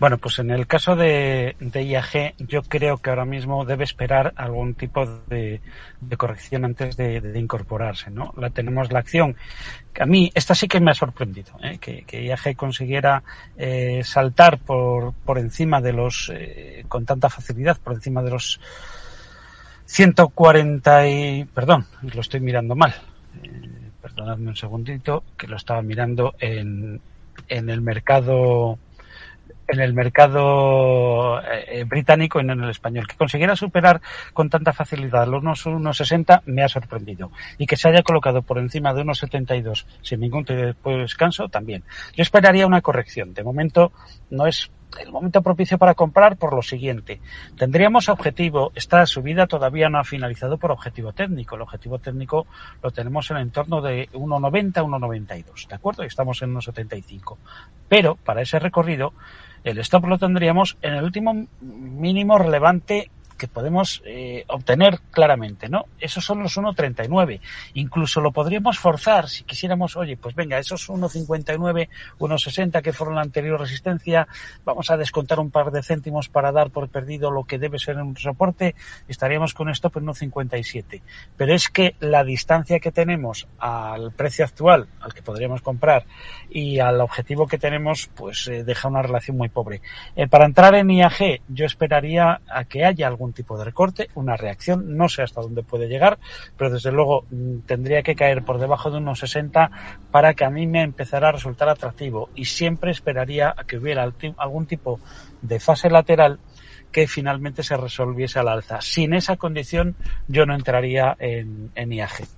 Bueno, pues en el caso de, de IAG, yo creo que ahora mismo debe esperar algún tipo de, corrección antes de, incorporarse, ¿no? La tenemos la acción. A mí, esta sí que me ha sorprendido, ¿eh? que, IAG consiguiera eh, saltar por, por encima de los, eh, con tanta facilidad, por encima de los 140 y, perdón, lo estoy mirando mal. perdonadme un segundito, que lo estaba mirando en, en el mercado en el mercado eh, británico y no en el español. Que consiguiera superar con tanta facilidad los 1,60 me ha sorprendido. Y que se haya colocado por encima de 1,72 sin ningún descanso también. Yo esperaría una corrección. De momento no es el momento propicio para comprar por lo siguiente. Tendríamos objetivo, esta subida todavía no ha finalizado por objetivo técnico. El objetivo técnico lo tenemos en el entorno de 1,90, 1,92, ¿de acuerdo? Y estamos en 1,75. Pero para ese recorrido el stop lo tendríamos en el último mínimo relevante que podemos eh, obtener claramente, ¿no? Esos son los 1.39. Incluso lo podríamos forzar si quisiéramos, oye, pues venga, esos 1.59, 1.60 que fueron la anterior resistencia, vamos a descontar un par de céntimos para dar por perdido lo que debe ser un soporte, estaríamos con stop en 1.57. Pero es que la distancia que tenemos al precio actual, al que podríamos comprar, y al objetivo que tenemos, pues eh, deja una relación muy pobre. Eh, para entrar en IAG, yo esperaría a que haya algún tipo de recorte, una reacción, no sé hasta dónde puede llegar, pero desde luego mm, tendría que caer por debajo de unos 60 para que a mí me empezara a resultar atractivo y siempre esperaría a que hubiera algún tipo de fase lateral que finalmente se resolviese al alza. Sin esa condición yo no entraría en, en IAG.